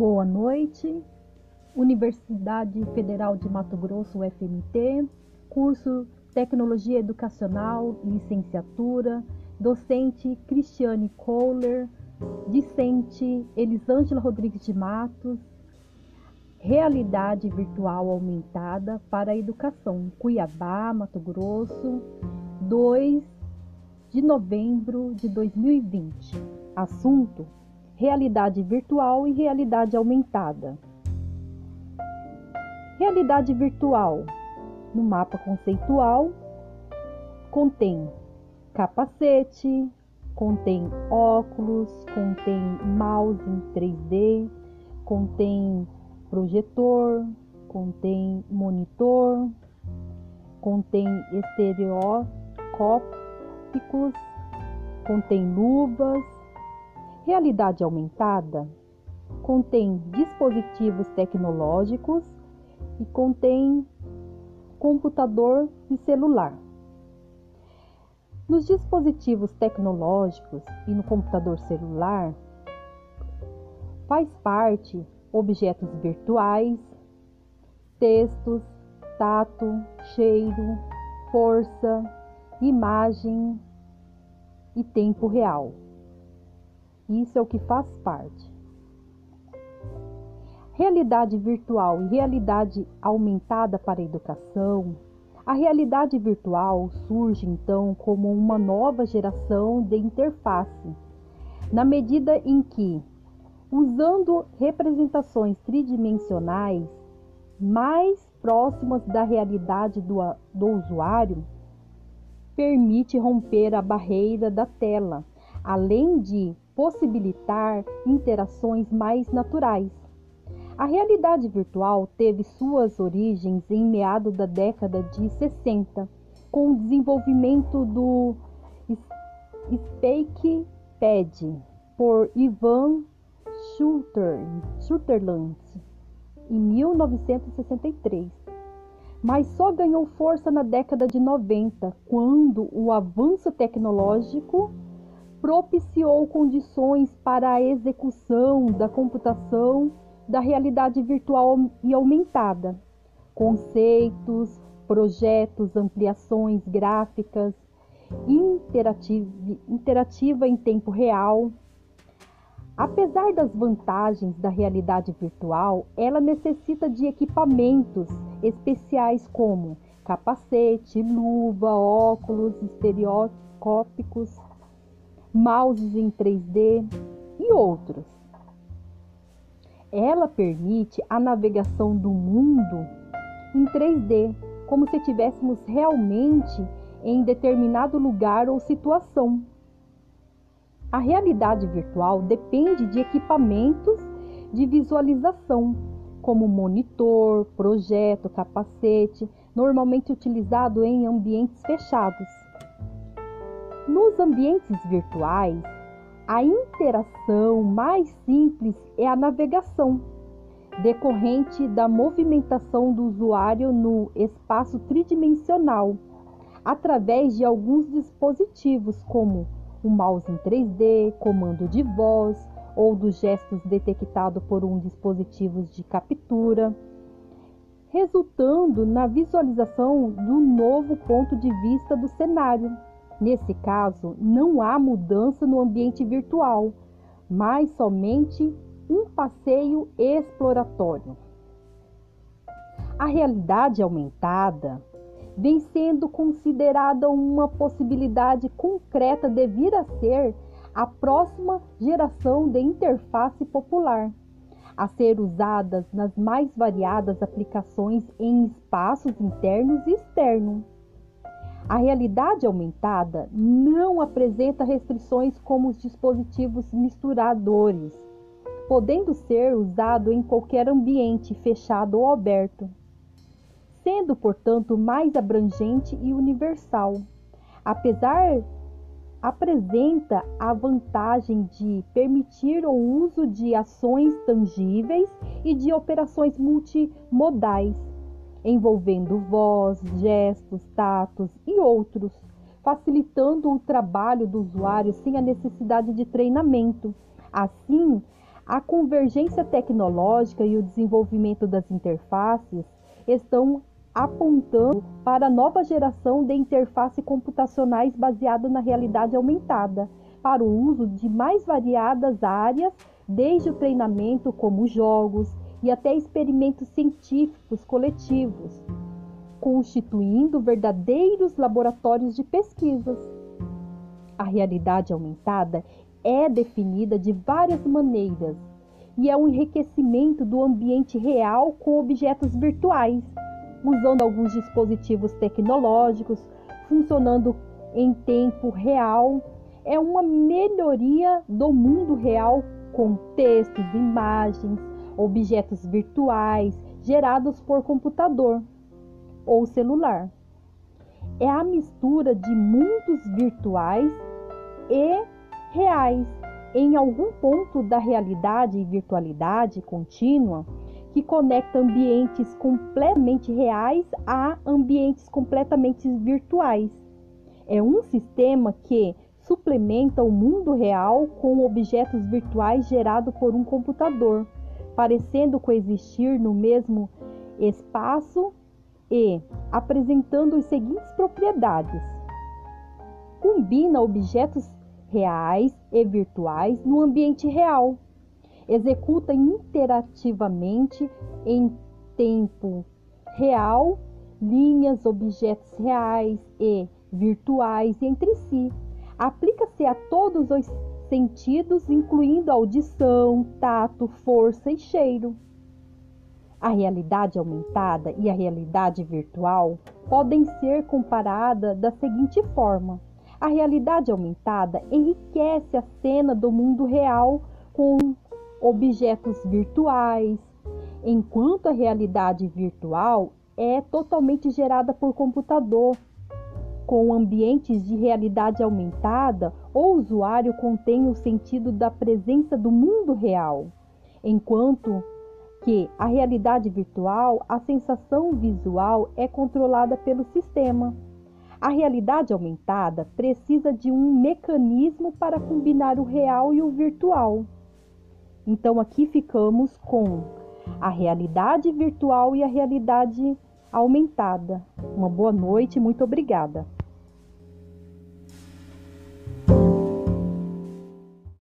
Boa noite, Universidade Federal de Mato Grosso, UFMT, curso Tecnologia Educacional, licenciatura, docente Cristiane Kohler, discente Elisângela Rodrigues de Matos, Realidade Virtual Aumentada para a Educação, Cuiabá, Mato Grosso, 2 de novembro de 2020. Assunto: Realidade Virtual e Realidade Aumentada. Realidade virtual, no mapa conceitual, contém capacete, contém óculos, contém mouse em 3D, contém projetor, contém monitor, contém estereoscópicos, contém luvas. Realidade aumentada contém dispositivos tecnológicos e contém computador e celular. Nos dispositivos tecnológicos e no computador celular, faz parte objetos virtuais, textos, tato, cheiro, força, imagem e tempo real. Isso é o que faz parte. Realidade virtual e realidade aumentada para a educação. A realidade virtual surge então como uma nova geração de interface, na medida em que usando representações tridimensionais mais próximas da realidade do, do usuário, permite romper a barreira da tela, além de possibilitar interações mais naturais. A realidade virtual teve suas origens em meados da década de 60, com o desenvolvimento do SpacePad por Ivan Sutherland em 1963, mas só ganhou força na década de 90, quando o avanço tecnológico propiciou condições para a execução da computação da realidade virtual e aumentada. Conceitos, projetos, ampliações gráficas, interativa, em tempo real, Apesar das vantagens da realidade virtual, ela necessita de equipamentos especiais como capacete, luva, óculos estereoscópicos, mouses em 3D e outros. Ela permite a navegação do mundo em 3D, como se estivéssemos realmente em determinado lugar ou situação. A realidade virtual depende de equipamentos de visualização, como monitor, projeto, capacete, normalmente utilizado em ambientes fechados. Nos ambientes virtuais, a interação mais simples é a navegação, decorrente da movimentação do usuário no espaço tridimensional, através de alguns dispositivos como o mouse em 3D, comando de voz ou dos gestos detectado por um dispositivo de captura, resultando na visualização do novo ponto de vista do cenário. Nesse caso, não há mudança no ambiente virtual, mas somente um passeio exploratório. A realidade aumentada vem sendo considerada uma possibilidade concreta de vir a ser a próxima geração de interface popular, a ser usadas nas mais variadas aplicações em espaços internos e externos. A realidade aumentada não apresenta restrições como os dispositivos misturadores, podendo ser usado em qualquer ambiente fechado ou aberto sendo, portanto, mais abrangente e universal. Apesar apresenta a vantagem de permitir o uso de ações tangíveis e de operações multimodais, envolvendo voz, gestos, tatos e outros, facilitando o trabalho do usuário sem a necessidade de treinamento. Assim, A convergência tecnológica e o desenvolvimento das interfaces estão apontando para a nova geração de interfaces computacionais baseadas na realidade aumentada, para o uso de mais variadas áreas, desde o treinamento, como jogos, e até experimentos científicos coletivos, constituindo verdadeiros laboratórios de pesquisas. A realidade aumentada é definida de várias maneiras e é um enriquecimento do ambiente real com objetos virtuais usando alguns dispositivos tecnológicos, funcionando em tempo real. É uma melhoria do mundo real com textos, imagens, objetos virtuais gerados por computador ou celular. É a mistura de mundos virtuais e reais. Em algum ponto da realidade e virtualidade contínua, que conecta ambientes completamente reais a ambientes completamente virtuais. É um sistema que suplementa o mundo real com objetos virtuais gerados por um computador, parecendo coexistir no mesmo espaço e apresentando as seguintes propriedades: combina objetos reais e virtuais no ambiente real executa interativamente em tempo real linhas, objetos reais e virtuais entre si. Aplica-se a todos os sentidos, incluindo audição, tato, força e cheiro. A realidade aumentada e a realidade virtual podem ser comparadas da seguinte forma: a realidade aumentada enriquece a cena do mundo real com objetos virtuais, enquanto a realidade virtual é totalmente gerada por computador. Com ambientes de realidade aumentada, o usuário contém o sentido da presença do mundo real, enquanto que a realidade virtual, a sensação visual é controlada pelo sistema. A realidade aumentada precisa de um mecanismo para combinar o real e o virtual. Então aqui ficamos com a realidade virtual e a realidade aumentada. Uma boa noite, muito obrigada.